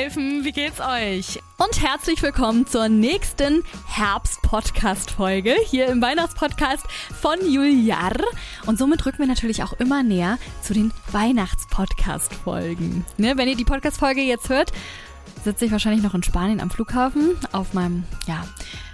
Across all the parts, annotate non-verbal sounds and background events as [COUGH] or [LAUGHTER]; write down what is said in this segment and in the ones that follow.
Weihnachtselfen, wie geht's euch? Und herzlich willkommen zur nächsten Herbst-Podcast-Folge hier im Weihnachtspodcast von Juliar. Und somit rücken wir natürlich auch immer näher zu den Weihnachts-Podcast-Folgen. Ne, wenn ihr die Podcast-Folge jetzt hört, sitze ich wahrscheinlich noch in Spanien am Flughafen auf meinem, ja,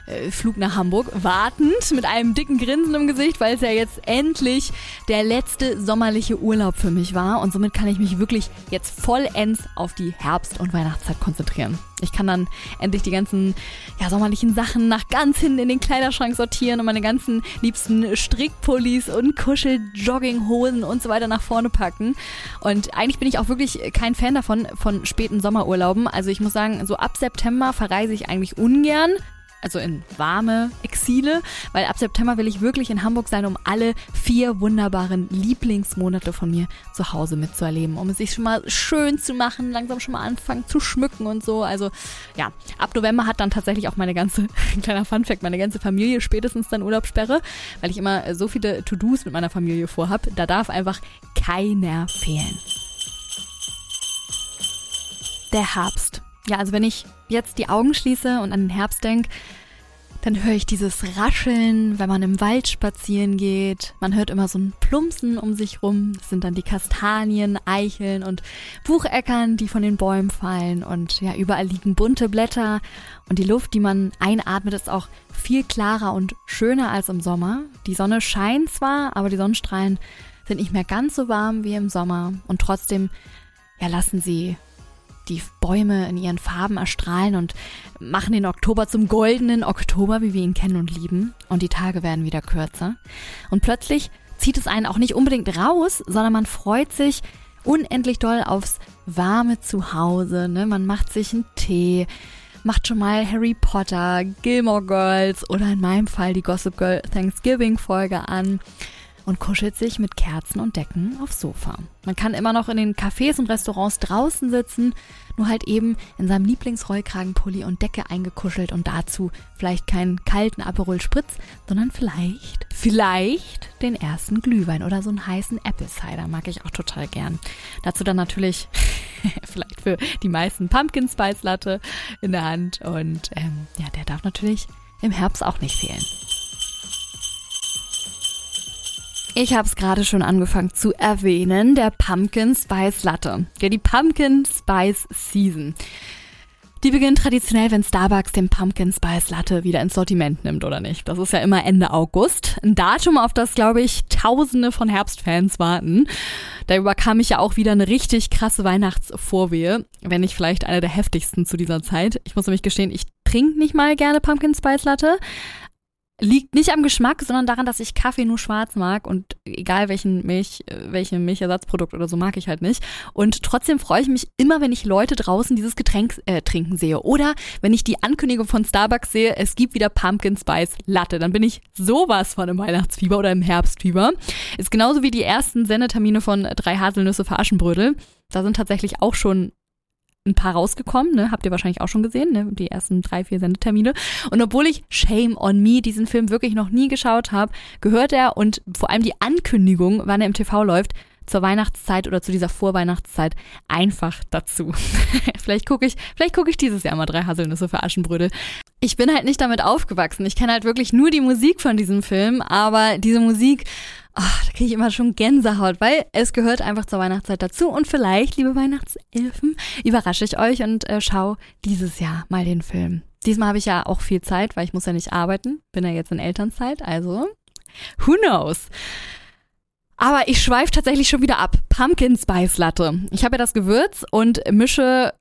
äh, Flug nach Hamburg, wartend mit einem dicken Grinsen im Gesicht, weil es ja jetzt endlich der letzte sommerliche Urlaub für mich war und somit kann ich mich wirklich jetzt vollends auf die Herbst- und Weihnachtszeit konzentrieren. Ich kann dann endlich die ganzen ja, sommerlichen Sachen nach ganz hinten in den Kleiderschrank sortieren und meine ganzen liebsten Strickpullis und Kuschel-Jogginghosen und so weiter nach vorne packen. Und eigentlich bin ich auch wirklich kein Fan davon, von späten Sommerurlauben. Also ich muss sagen, so ab September verreise ich eigentlich ungern also in warme Exile, weil ab September will ich wirklich in Hamburg sein, um alle vier wunderbaren Lieblingsmonate von mir zu Hause mitzuerleben, um es sich schon mal schön zu machen, langsam schon mal anfangen zu schmücken und so. Also ja, ab November hat dann tatsächlich auch meine ganze, [LAUGHS] kleiner Funfact, meine ganze Familie spätestens dann Urlaubssperre, weil ich immer so viele To-Dos mit meiner Familie vorhab. Da darf einfach keiner fehlen. Der Herbst. Ja, also wenn ich jetzt die Augen schließe und an den Herbst denke, dann höre ich dieses Rascheln, wenn man im Wald spazieren geht. Man hört immer so ein Plumpsen um sich rum. Das sind dann die Kastanien, Eicheln und Bucheckern, die von den Bäumen fallen. Und ja, überall liegen bunte Blätter. Und die Luft, die man einatmet, ist auch viel klarer und schöner als im Sommer. Die Sonne scheint zwar, aber die Sonnenstrahlen sind nicht mehr ganz so warm wie im Sommer. Und trotzdem, ja, lassen sie die Bäume in ihren Farben erstrahlen und machen den Oktober zum goldenen Oktober, wie wir ihn kennen und lieben. Und die Tage werden wieder kürzer. Und plötzlich zieht es einen auch nicht unbedingt raus, sondern man freut sich unendlich doll aufs warme Zuhause. Ne? Man macht sich einen Tee, macht schon mal Harry Potter, Gilmore Girls oder in meinem Fall die Gossip Girl Thanksgiving Folge an und kuschelt sich mit Kerzen und Decken aufs Sofa. Man kann immer noch in den Cafés und Restaurants draußen sitzen, nur halt eben in seinem Lieblingsrollkragenpulli und Decke eingekuschelt und dazu vielleicht keinen kalten Aperol Spritz, sondern vielleicht, vielleicht den ersten Glühwein oder so einen heißen Apple Cider mag ich auch total gern. Dazu dann natürlich [LAUGHS] vielleicht für die meisten Pumpkin Spice Latte in der Hand und ähm, ja, der darf natürlich im Herbst auch nicht fehlen. Ich habe es gerade schon angefangen zu erwähnen, der Pumpkin Spice Latte. Ja, die Pumpkin Spice Season. Die beginnt traditionell, wenn Starbucks den Pumpkin Spice Latte wieder ins Sortiment nimmt, oder nicht? Das ist ja immer Ende August. Ein Datum, auf das, glaube ich, tausende von Herbstfans warten. Da überkam ich ja auch wieder eine richtig krasse Weihnachtsvorwehe, wenn nicht vielleicht eine der heftigsten zu dieser Zeit. Ich muss nämlich gestehen, ich trinke nicht mal gerne Pumpkin Spice Latte, Liegt nicht am Geschmack, sondern daran, dass ich Kaffee nur schwarz mag und egal welchen Milch, äh, welche Milchersatzprodukt oder so mag ich halt nicht. Und trotzdem freue ich mich immer, wenn ich Leute draußen dieses Getränk äh, trinken sehe. Oder wenn ich die Ankündigung von Starbucks sehe, es gibt wieder Pumpkin Spice Latte. Dann bin ich sowas von im Weihnachtsfieber oder im Herbstfieber. Ist genauso wie die ersten Sendetermine von drei Haselnüsse für Aschenbrödel. Da sind tatsächlich auch schon ein paar rausgekommen, ne? Habt ihr wahrscheinlich auch schon gesehen, ne? Die ersten drei, vier Sendetermine. Und obwohl ich Shame on Me diesen Film wirklich noch nie geschaut habe, gehört er und vor allem die Ankündigung, wann er im TV läuft, zur Weihnachtszeit oder zu dieser Vorweihnachtszeit einfach dazu. [LAUGHS] vielleicht gucke ich, vielleicht gucke ich dieses Jahr mal drei Haselnüsse für Aschenbrödel. Ich bin halt nicht damit aufgewachsen. Ich kenne halt wirklich nur die Musik von diesem Film, aber diese Musik ach, da kriege ich immer schon Gänsehaut, weil es gehört einfach zur Weihnachtszeit dazu. Und vielleicht, liebe Weihnachtselfen, überrasche ich euch und äh, schau dieses Jahr mal den Film. Diesmal habe ich ja auch viel Zeit, weil ich muss ja nicht arbeiten. Bin ja jetzt in Elternzeit, also who knows. Aber ich schweife tatsächlich schon wieder ab. Pumpkin Spice Latte. Ich habe ja das Gewürz und mische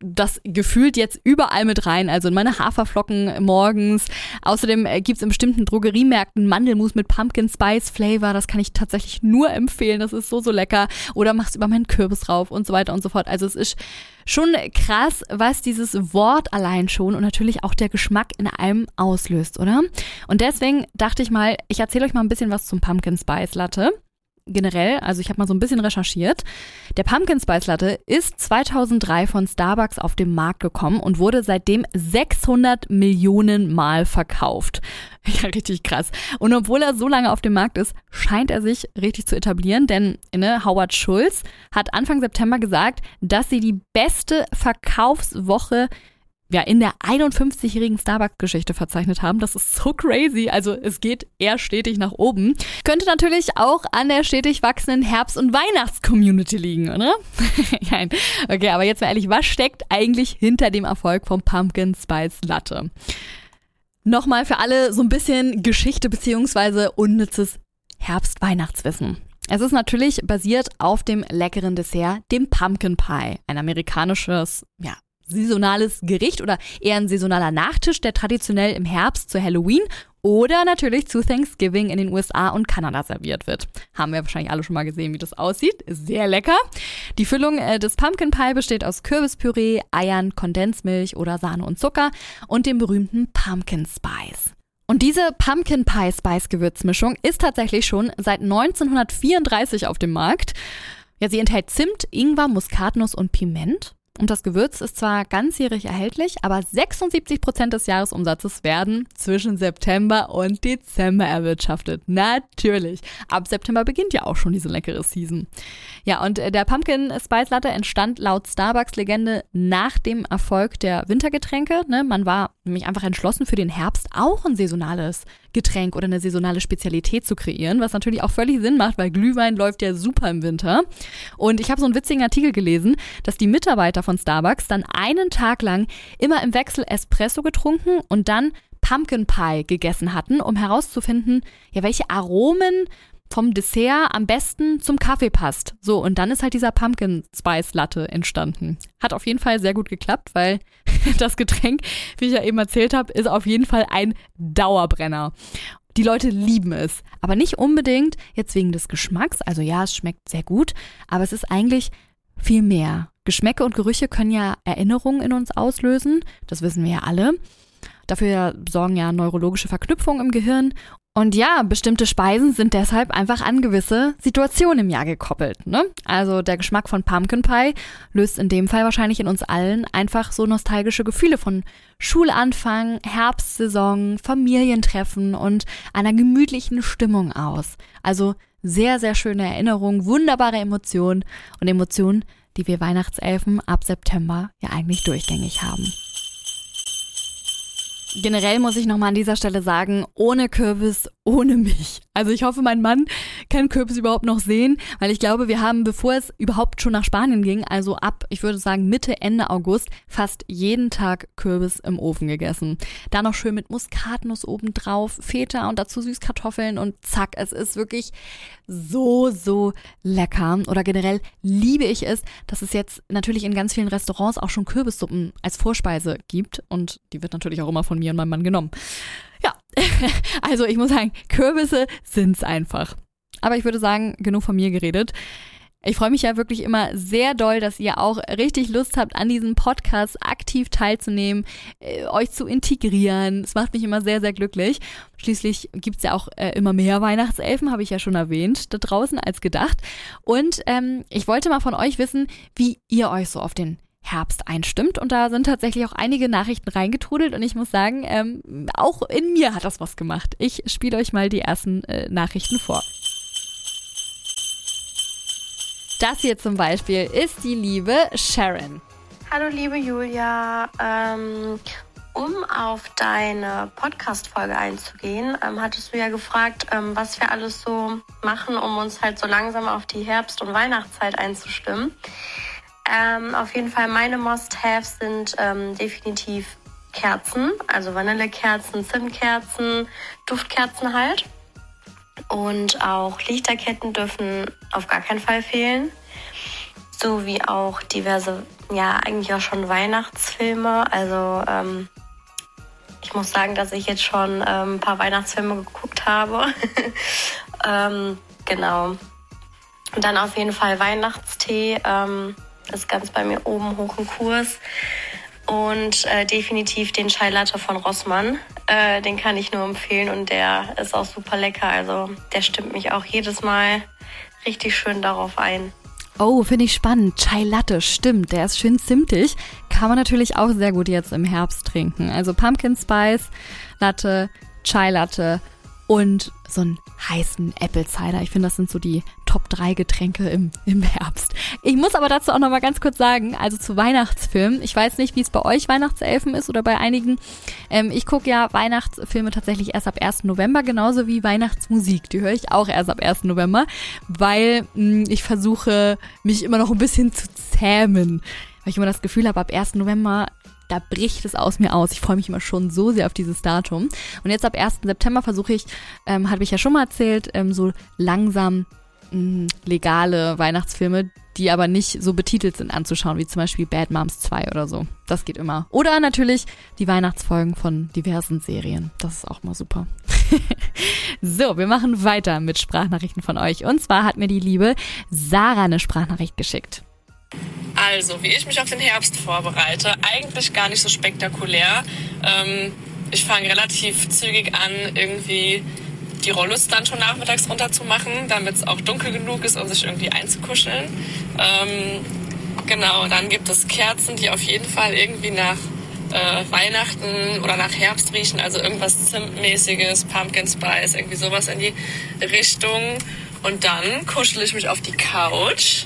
das gefühlt jetzt überall mit rein, also in meine Haferflocken morgens. Außerdem äh, gibt's in bestimmten Drogeriemärkten Mandelmus mit Pumpkin Spice Flavor. Das kann ich tatsächlich nur empfehlen. Das ist so, so lecker. Oder mach's über meinen Kürbis rauf und so weiter und so fort. Also es ist schon krass, was dieses Wort allein schon und natürlich auch der Geschmack in einem auslöst, oder? Und deswegen dachte ich mal, ich erzähle euch mal ein bisschen was zum Pumpkin Spice Latte generell, also ich habe mal so ein bisschen recherchiert. Der Pumpkin Spice Latte ist 2003 von Starbucks auf den Markt gekommen und wurde seitdem 600 Millionen Mal verkauft. [LAUGHS] Ja, richtig krass. Und obwohl er so lange auf dem Markt ist, scheint er sich richtig zu etablieren, denn ne, Howard Schulz hat Anfang September gesagt, dass sie die beste Verkaufswoche ja, in der 51-jährigen Starbucks-Geschichte verzeichnet haben. Das ist so crazy. Also es geht eher stetig nach oben. Könnte natürlich auch an der stetig wachsenden Herbst- und Weihnachts-Community liegen, oder? [LAUGHS] Nein. Okay, aber jetzt mal ehrlich, was steckt eigentlich hinter dem Erfolg vom Pumpkin Spice Latte? Nochmal für alle so ein bisschen Geschichte beziehungsweise unnützes Herbst-Weihnachtswissen. Es ist natürlich basiert auf dem leckeren Dessert, dem Pumpkin Pie, ein amerikanisches, ja, saisonales Gericht oder eher ein saisonaler Nachtisch, der traditionell im Herbst zu Halloween oder natürlich zu Thanksgiving in den USA und Kanada serviert wird. Haben wir wahrscheinlich alle schon mal gesehen, wie das aussieht. Ist sehr lecker. Die Füllung äh, des Pumpkin Pie besteht aus Kürbispüree, Eiern, Kondensmilch oder Sahne und Zucker und dem berühmten Pumpkin Spice. Und diese Pumpkin Pie Spice Gewürzmischung ist tatsächlich schon seit 1934 auf dem Markt. Ja, sie enthält Zimt, Ingwer, Muskatnuss und Piment. Und das Gewürz ist zwar ganzjährig erhältlich, aber 76 Prozent des Jahresumsatzes werden zwischen September und Dezember erwirtschaftet. Natürlich. Ab September beginnt ja auch schon diese leckere Season. Ja, und äh, der Pumpkin Spice Latte entstand laut Starbucks-Legende nach dem Erfolg der Wintergetränke. Ne? Man war nämlich einfach entschlossen, für den Herbst auch ein saisonales Getränk oder eine saisonale Spezialität zu kreieren, was natürlich auch völlig Sinn macht, weil Glühwein läuft ja super im Winter. Und ich habe so einen witzigen Artikel gelesen, dass die Mitarbeiter von Starbucks dann einen Tag lang immer im Wechsel Espresso getrunken und dann Pumpkin Pie gegessen hatten, um herauszufinden, ja, welche Aromen vom Dessert am besten zum Kaffee passt. So, und dann ist halt dieser Pumpkin Spice Latte entstanden. Hat auf jeden Fall sehr gut geklappt, weil [LAUGHS] das Getränk, wie ich ja eben erzählt habe, ist auf jeden Fall ein Dauerbrenner. Die Leute lieben es, aber nicht unbedingt jetzt wegen des Geschmacks. Also ja, es schmeckt sehr gut, aber es ist eigentlich viel mehr. Geschmäcke und Gerüche können ja Erinnerungen in uns auslösen, das wissen wir ja alle. Dafür sorgen ja neurologische Verknüpfungen im Gehirn und ja, bestimmte Speisen sind deshalb einfach an gewisse Situationen im Jahr gekoppelt. Ne? Also der Geschmack von Pumpkin Pie löst in dem Fall wahrscheinlich in uns allen einfach so nostalgische Gefühle von Schulanfang, Herbstsaison, Familientreffen und einer gemütlichen Stimmung aus. Also sehr, sehr schöne Erinnerungen, wunderbare Emotionen und Emotionen, die wir Weihnachtselfen ab September ja eigentlich durchgängig haben. Generell muss ich nochmal an dieser Stelle sagen, ohne Kürbis, ohne mich. Also ich hoffe, mein Mann kann Kürbis überhaupt noch sehen, weil ich glaube, wir haben, bevor es überhaupt schon nach Spanien ging, also ab, ich würde sagen Mitte, Ende August, fast jeden Tag Kürbis im Ofen gegessen. Da noch schön mit Muskatnuss obendrauf, Feta und dazu Süßkartoffeln und zack, es ist wirklich so, so lecker. Oder generell liebe ich es, dass es jetzt natürlich in ganz vielen Restaurants auch schon Kürbissuppen als Vorspeise gibt und die wird natürlich auch immer von mir und meinem Mann genommen. Ja, [LAUGHS] also ich muss sagen, Kürbisse sind's einfach. Aber ich würde sagen, genug von mir geredet. Ich freue mich ja wirklich immer sehr doll, dass ihr auch richtig Lust habt, an diesem Podcast aktiv teilzunehmen, äh, euch zu integrieren. Es macht mich immer sehr, sehr glücklich. Schließlich gibt's ja auch äh, immer mehr Weihnachtselfen, habe ich ja schon erwähnt, da draußen als gedacht. Und ähm, ich wollte mal von euch wissen, wie ihr euch so auf den Herbst einstimmt. Und da sind tatsächlich auch einige Nachrichten reingetrudelt. Und ich muss sagen, ähm, auch in mir hat das was gemacht. Ich spiele euch mal die ersten äh, Nachrichten vor. Das hier zum Beispiel ist die liebe Sharon. Hallo liebe Julia, ähm, um auf deine Podcast-Folge einzugehen, ähm, hattest du ja gefragt, ähm, was wir alles so machen, um uns halt so langsam auf die Herbst- und Weihnachtszeit einzustimmen. Ähm, auf jeden Fall meine Must-Haves sind ähm, definitiv Kerzen, also Vanillekerzen, Zimtkerzen, Duftkerzen halt. Und auch Lichterketten dürfen auf gar keinen Fall fehlen. So wie auch diverse, ja, eigentlich auch schon Weihnachtsfilme. Also ähm, ich muss sagen, dass ich jetzt schon ähm, ein paar Weihnachtsfilme geguckt habe. [LAUGHS] ähm, genau. Und dann auf jeden Fall Weihnachtstee. Ähm, ist ganz bei mir oben hoch im Kurs. Und äh, definitiv den Chai Latte von Rossmann. Äh, den kann ich nur empfehlen und der ist auch super lecker. Also der stimmt mich auch jedes Mal richtig schön darauf ein. Oh, finde ich spannend. Chai Latte, stimmt. Der ist schön zimtig. Kann man natürlich auch sehr gut jetzt im Herbst trinken. Also Pumpkin Spice Latte, Chai Latte und so einen heißen Apple Cider. Ich finde, das sind so die Top 3 Getränke im, im Herbst. Ich muss aber dazu auch noch mal ganz kurz sagen, also zu Weihnachtsfilmen. Ich weiß nicht, wie es bei euch Weihnachtselfen ist oder bei einigen. Ähm, ich gucke ja Weihnachtsfilme tatsächlich erst ab 1. November, genauso wie Weihnachtsmusik. Die höre ich auch erst ab 1. November, weil mh, hm, ich versuche, mich immer noch ein bisschen zu zähmen. Weil ich immer das Gefühl habe, ab 1. November da bricht es aus mir aus. Ich freue mich immer schon so sehr auf dieses Datum. Und jetzt ab 1. September versuche ich, ähm, habe ich ja schon mal erzählt, ähm, so langsam mm, legale Weihnachtsfilme, die aber nicht so betitelt sind anzuschauen, wie zum Beispiel Bad Moms 2 oder so. Das geht immer. Oder natürlich die Weihnachtsfolgen von diversen Serien. Das ist auch mal super. [LAUGHS] so, wir machen weiter mit Sprachnachrichten von euch. Und zwar hat mir die liebe Sarah eine Sprachnachricht geschickt. Also, wie ich mich auf den Herbst vorbereite, eigentlich gar nicht so spektakulär. Ähm, ich fange relativ zügig an, irgendwie die Rollos dann schon nachmittags runterzumachen, damit es auch dunkel genug ist, um sich irgendwie einzukuscheln. Ähm, genau, dann gibt es Kerzen, die auf jeden Fall irgendwie nach äh, Weihnachten oder nach Herbst riechen, also irgendwas Zimtmäßiges, Pumpkin Spice, irgendwie sowas in die Richtung. Und dann kuschel ich mich auf die Couch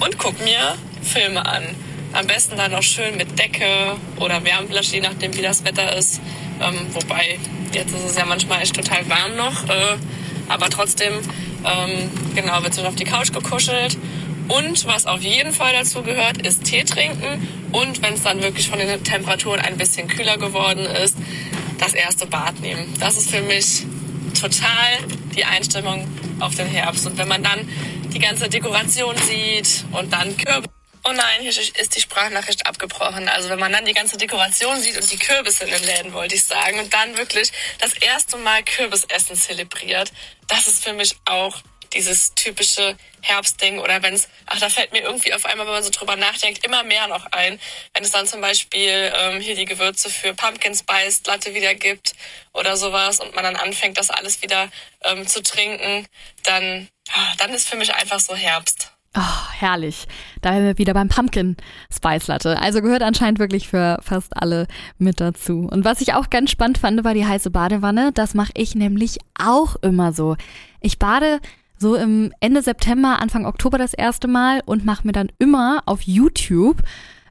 und guck mir Filme an. Am besten dann noch schön mit Decke oder Wärmflasche, je nachdem wie das Wetter ist. Ähm, wobei, jetzt ist es ja manchmal echt total warm noch. Äh, aber trotzdem, ähm, genau, wird sich auf die Couch gekuschelt. Und was auf jeden Fall dazu gehört, ist Tee trinken. Und wenn es dann wirklich von den Temperaturen ein bisschen kühler geworden ist, das erste Bad nehmen. Das ist für mich total die Einstimmung auf den Herbst. Und wenn man dann die ganze Dekoration sieht und dann Kürbis. Oh nein, hier ist die Sprachnachricht abgebrochen. Also wenn man dann die ganze Dekoration sieht und die Kürbisse in den Läden, wollte ich sagen, und dann wirklich das erste Mal Kürbisessen zelebriert, das ist für mich auch dieses typische Herbstding oder wenn es, ach, da fällt mir irgendwie auf einmal, wenn man so drüber nachdenkt, immer mehr noch ein. Wenn es dann zum Beispiel ähm, hier die Gewürze für Pumpkin Spice Latte wieder gibt oder sowas und man dann anfängt, das alles wieder ähm, zu trinken, dann, ach, dann ist für mich einfach so Herbst. Oh, herrlich. Da sind wir wieder beim Pumpkin Spice Latte. Also gehört anscheinend wirklich für fast alle mit dazu. Und was ich auch ganz spannend fand, war die heiße Badewanne. Das mache ich nämlich auch immer so. Ich bade so im Ende September, Anfang Oktober das erste Mal und mache mir dann immer auf YouTube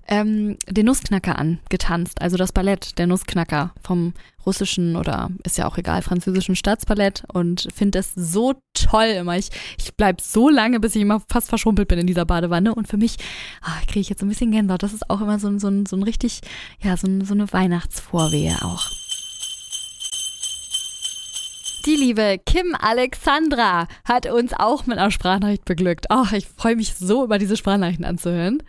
ähm, den Nussknacker angetanzt, also das Ballett, der Nussknacker vom russischen oder ist ja auch egal, französischen Staatsballett und finde es so toll immer. Ich, ich bleib so lange, bis ich immer fast verschrumpelt bin in dieser Badewanne und für mich ah, kriege ich jetzt ein bisschen Gänsehaut. Das ist auch immer so, so, so ein richtig, ja, so, so eine Weihnachtsvorwehe auch. Die liebe Kim Alexandra hat uns auch mit einer Sprachnachricht beglückt. Ach, ich freue mich so, über diese Sprachnachrichten anzuhören.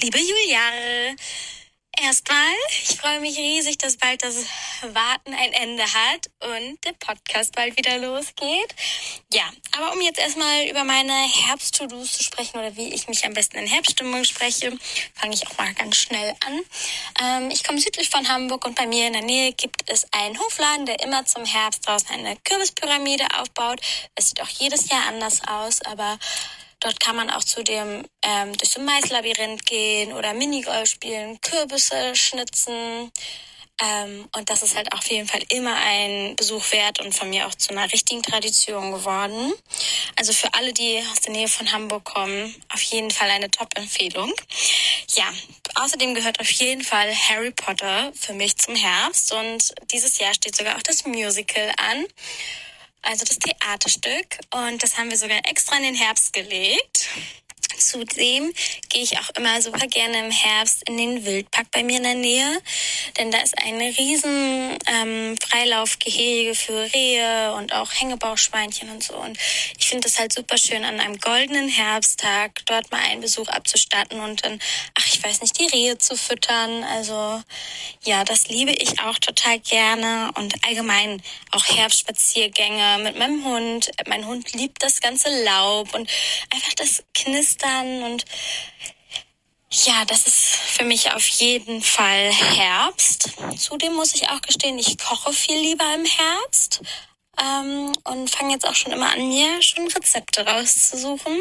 Liebe Julia, Erstmal, ich freue mich riesig, dass bald das Warten ein Ende hat und der Podcast bald wieder losgeht. Ja, aber um jetzt erstmal über meine Herbst-To-Dos zu sprechen oder wie ich mich am besten in Herbststimmung spreche, fange ich auch mal ganz schnell an. Ähm, ich komme südlich von Hamburg und bei mir in der Nähe gibt es einen Hofladen, der immer zum Herbst draußen eine Kürbispyramide aufbaut. Es sieht auch jedes Jahr anders aus, aber Dort kann man auch zu dem ähm, durch so Maislabyrinth gehen oder Minigolf spielen, Kürbisse schnitzen. Ähm, und das ist halt auf jeden Fall immer ein Besuch wert und von mir auch zu einer richtigen Tradition geworden. Also für alle, die aus der Nähe von Hamburg kommen, auf jeden Fall eine Top-Empfehlung. Ja, außerdem gehört auf jeden Fall Harry Potter für mich zum Herbst und dieses Jahr steht sogar auch das Musical an also das Theaterstück. Und das haben wir sogar extra in den Herbst gelegt. Zudem gehe ich auch immer super gerne im Herbst in den Wildpark bei mir in der Nähe, denn da ist ein riesen ähm, Freilaufgehege für Rehe und auch Hängebauchschweinchen und so. Und ich finde es halt super schön, an einem goldenen Herbsttag dort mal einen Besuch abzustatten und dann, ach, ich weiß nicht, die Rehe zu füttern. Also ja, das liebe ich auch total gerne und allgemein auch Herbstspaziergänge mit meinem Hund. Mein Hund liebt das ganze Laub und einfach das Knistern dann und ja, das ist für mich auf jeden Fall Herbst. Zudem muss ich auch gestehen, ich koche viel lieber im Herbst. ähm, und fange jetzt auch schon immer an, mir schon Rezepte rauszusuchen.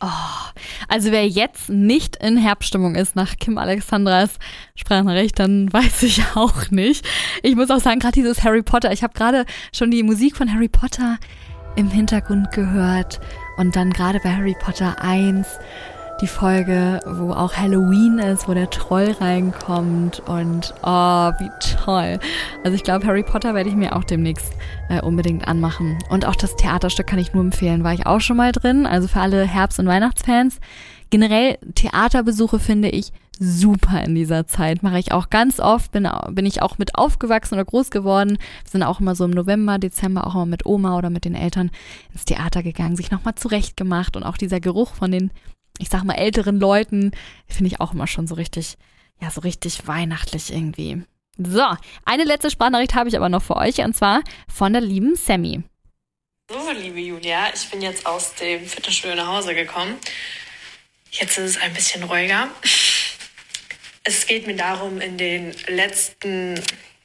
Oh, also wer jetzt nicht in Herbststimmung ist nach Kim Alexandras Sprachnachricht, dann weiß ich auch nicht. Ich muss auch sagen, gerade dieses Harry Potter, ich habe gerade schon die Musik von Harry Potter im Hintergrund gehört und dann gerade bei Harry Potter 1 die Folge, wo auch Halloween ist, wo der Troll reinkommt und oh, wie toll. Also ich glaube, Harry Potter werde ich mir auch demnächst äh, unbedingt anmachen. Und auch das Theaterstück kann ich nur empfehlen, war ich auch schon mal drin, also für alle Herbst- und Weihnachtsfans. Generell Theaterbesuche finde ich super in dieser Zeit. Mache ich auch ganz oft, bin, bin ich auch mit aufgewachsen oder groß geworden. Wir sind auch immer so im November, Dezember auch immer mit Oma oder mit den Eltern ins Theater gegangen, sich nochmal zurecht gemacht und auch dieser Geruch von den ich sag mal, älteren Leuten, finde ich auch immer schon so richtig, ja, so richtig weihnachtlich irgendwie. So, eine letzte Sprachnachricht habe ich aber noch für euch und zwar von der lieben Sammy. So, liebe Julia, ich bin jetzt aus dem Fitnessstudio nach Hause gekommen. Jetzt ist es ein bisschen ruhiger. Es geht mir darum, in den letzten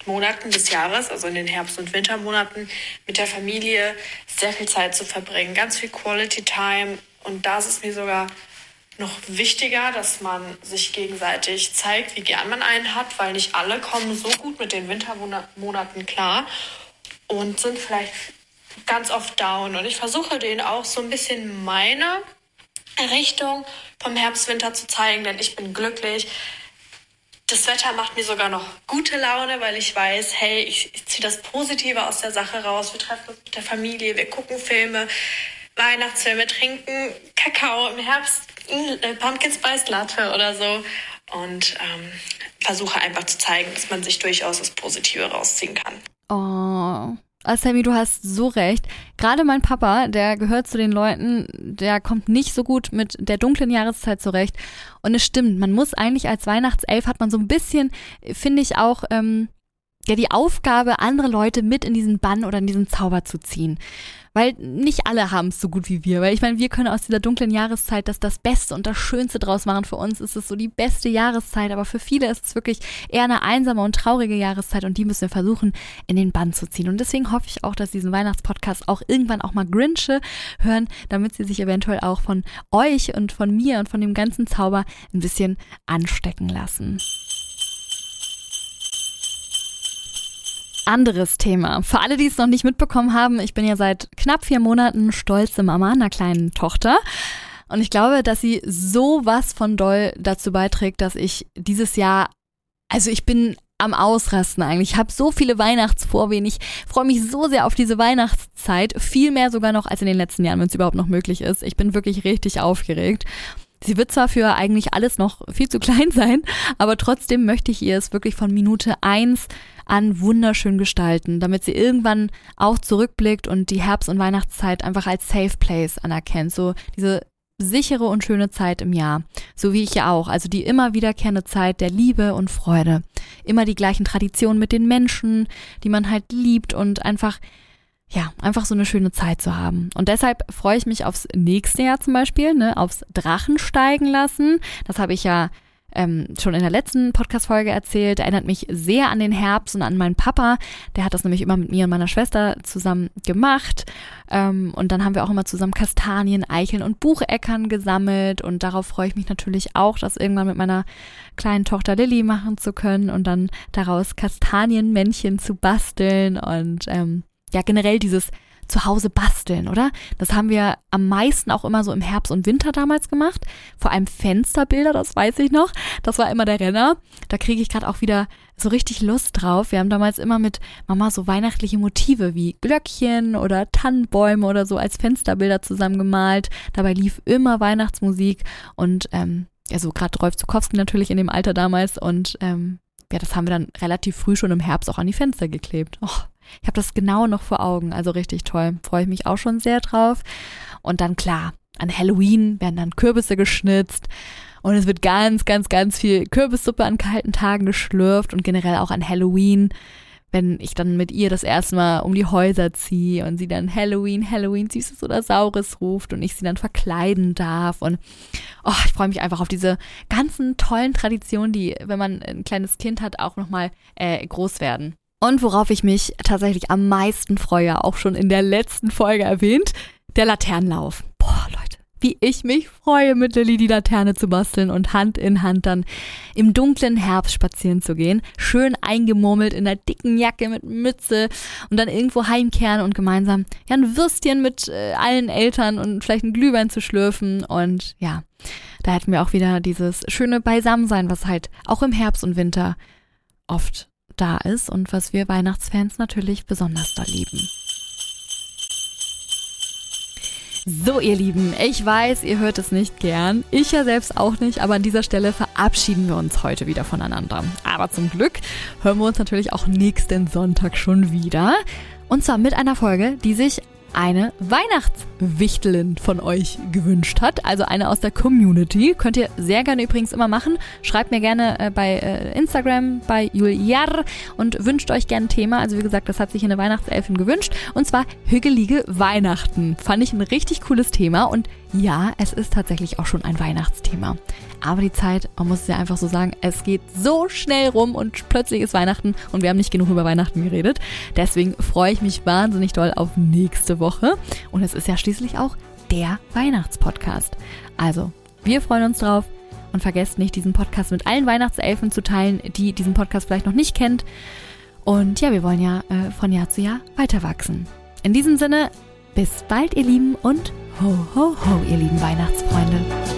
Monaten des Jahres, also in den Herbst- und Wintermonaten, mit der Familie sehr viel Zeit zu verbringen. Ganz viel Quality Time. Und da ist es mir sogar noch wichtiger, dass man sich gegenseitig zeigt, wie gern man einen hat, weil nicht alle kommen so gut mit den Wintermonaten klar und sind vielleicht ganz oft down. Und ich versuche denen auch so ein bisschen meine Richtung vom Herbst-Winter zu zeigen, denn ich bin glücklich. Das Wetter macht mir sogar noch gute Laune, weil ich weiß, hey, ich, ich ziehe das Positive aus der Sache raus. Wir treffen uns mit der Familie, wir gucken Filme, Weihnachtsfilme, trinken Kakao im Herbst äh, Pumpkin Spice Latte oder so und ähm, versuche einfach zu zeigen, dass man sich durchaus das Positive rausziehen kann. Oh. Also Sammy, du hast so recht. Gerade mein Papa, der gehört zu den Leuten, der kommt nicht so gut mit der dunklen Jahreszeit zurecht. Und es stimmt, man muss eigentlich als Weihnachtself hat man so ein bisschen, finde ich auch, ähm, ja die Aufgabe, andere Leute mit in diesen Bann oder in diesen Zauber zu ziehen. Weil nicht alle haben es so gut wie wir. Weil ich meine, wir können aus dieser dunklen Jahreszeit das das Beste und das Schönste draus machen. Für uns ist es so die beste Jahreszeit, aber für viele ist es wirklich eher eine einsame und traurige Jahreszeit und die müssen wir versuchen, in den Bann zu ziehen. Und deswegen hoffe ich auch, dass diesen Weihnachtspodcast auch irgendwann auch mal Grinche hören, damit sie sich eventuell auch von euch und von mir und von dem ganzen Zauber ein bisschen anstecken lassen. Anderes Thema. Für alle, die es noch nicht mitbekommen haben, ich bin ja seit knapp vier Monaten stolze Mama einer kleinen Tochter. Und ich glaube, dass sie so was von doll dazu beiträgt, dass ich dieses Jahr, also ich bin am Ausrasten eigentlich. Ich habe so viele Weihnachtsvorwehen. Ich freue mich so sehr auf diese Weihnachtszeit. Viel mehr sogar noch als in den letzten Jahren, wenn es überhaupt noch möglich ist. Ich bin wirklich richtig aufgeregt. Sie wird zwar für eigentlich alles noch viel zu klein sein, aber trotzdem möchte ich ihr es wirklich von Minute eins an wunderschön gestalten, damit sie irgendwann auch zurückblickt und die Herbst- und Weihnachtszeit einfach als Safe Place anerkennt. So diese sichere und schöne Zeit im Jahr. So wie ich ja auch. Also die immer wiederkehrende Zeit der Liebe und Freude. Immer die gleichen Traditionen mit den Menschen, die man halt liebt und einfach ja, einfach so eine schöne Zeit zu haben. Und deshalb freue ich mich aufs nächste Jahr zum Beispiel, ne, aufs Drachen steigen lassen. Das habe ich ja ähm, schon in der letzten Podcast-Folge erzählt. Erinnert mich sehr an den Herbst und an meinen Papa. Der hat das nämlich immer mit mir und meiner Schwester zusammen gemacht. Ähm, und dann haben wir auch immer zusammen Kastanien, Eicheln und Bucheckern gesammelt. Und darauf freue ich mich natürlich auch, das irgendwann mit meiner kleinen Tochter Lilly machen zu können und dann daraus Kastanienmännchen zu basteln und ähm, ja generell dieses Zuhause basteln, oder? Das haben wir am meisten auch immer so im Herbst und Winter damals gemacht. Vor allem Fensterbilder, das weiß ich noch. Das war immer der Renner. Da kriege ich gerade auch wieder so richtig Lust drauf. Wir haben damals immer mit Mama so weihnachtliche Motive wie Glöckchen oder Tannenbäume oder so als Fensterbilder zusammen gemalt. Dabei lief immer Weihnachtsmusik und ähm, ja, so gerade Rolf Zukowski natürlich in dem Alter damals und ähm, ja, das haben wir dann relativ früh schon im Herbst auch an die Fenster geklebt. Oh, ich habe das genau noch vor Augen, also richtig toll. Freue ich mich auch schon sehr drauf. Und dann klar, an Halloween werden dann Kürbisse geschnitzt und es wird ganz, ganz, ganz viel Kürbissuppe an kalten Tagen geschlürft und generell auch an Halloween, wenn ich dann mit ihr das erste Mal um die Häuser ziehe und sie dann Halloween, Halloween, Süßes oder Saures ruft und ich sie dann verkleiden darf. Und oh, ich freue mich einfach auf diese ganzen tollen Traditionen, die, wenn man ein kleines Kind hat, auch nochmal äh, groß werden. Und worauf ich mich tatsächlich am meisten freue, auch schon in der letzten Folge erwähnt, der Laternenlauf. Boah, Leute, wie ich mich freue, mit Lilly die Laterne zu basteln und Hand in Hand dann im dunklen Herbst spazieren zu gehen. Schön eingemurmelt in der dicken Jacke mit Mütze und dann irgendwo heimkehren und gemeinsam ja, ein Würstchen mit äh, allen Eltern und vielleicht ein Glühwein zu schlürfen. Und ja, da hätten wir auch wieder dieses schöne Beisammensein, was halt auch im Herbst und Winter oft da ist und was wir Weihnachtsfans natürlich besonders da lieben. So, ihr Lieben, ich weiß, ihr hört es nicht gern. Ich ja selbst auch nicht, aber an dieser Stelle verabschieden wir uns heute wieder voneinander. Aber zum Glück hören wir uns natürlich auch nächsten Sonntag schon wieder. Und zwar mit einer Folge, die sich eine Weihnachtswichtelin von euch gewünscht hat, also eine aus der Community. Könnt ihr sehr gerne übrigens immer machen. Schreibt mir gerne äh, bei äh, Instagram, bei Juliar und wünscht euch gerne ein Thema. Also wie gesagt, das hat sich eine Weihnachtselfin gewünscht. Und zwar hügelige Weihnachten. Fand ich ein richtig cooles Thema und ja, es ist tatsächlich auch schon ein Weihnachtsthema. Aber die Zeit, man muss es ja einfach so sagen, es geht so schnell rum und plötzlich ist Weihnachten und wir haben nicht genug über Weihnachten geredet. Deswegen freue ich mich wahnsinnig doll auf nächste Woche. Und es ist ja schließlich auch der Weihnachtspodcast. Also, wir freuen uns drauf und vergesst nicht, diesen Podcast mit allen Weihnachtselfen zu teilen, die diesen Podcast vielleicht noch nicht kennt. Und ja, wir wollen ja äh, von Jahr zu Jahr weiter wachsen. In diesem Sinne, bis bald, ihr Lieben, und ho, ho, ho, ihr lieben Weihnachtsfreunde.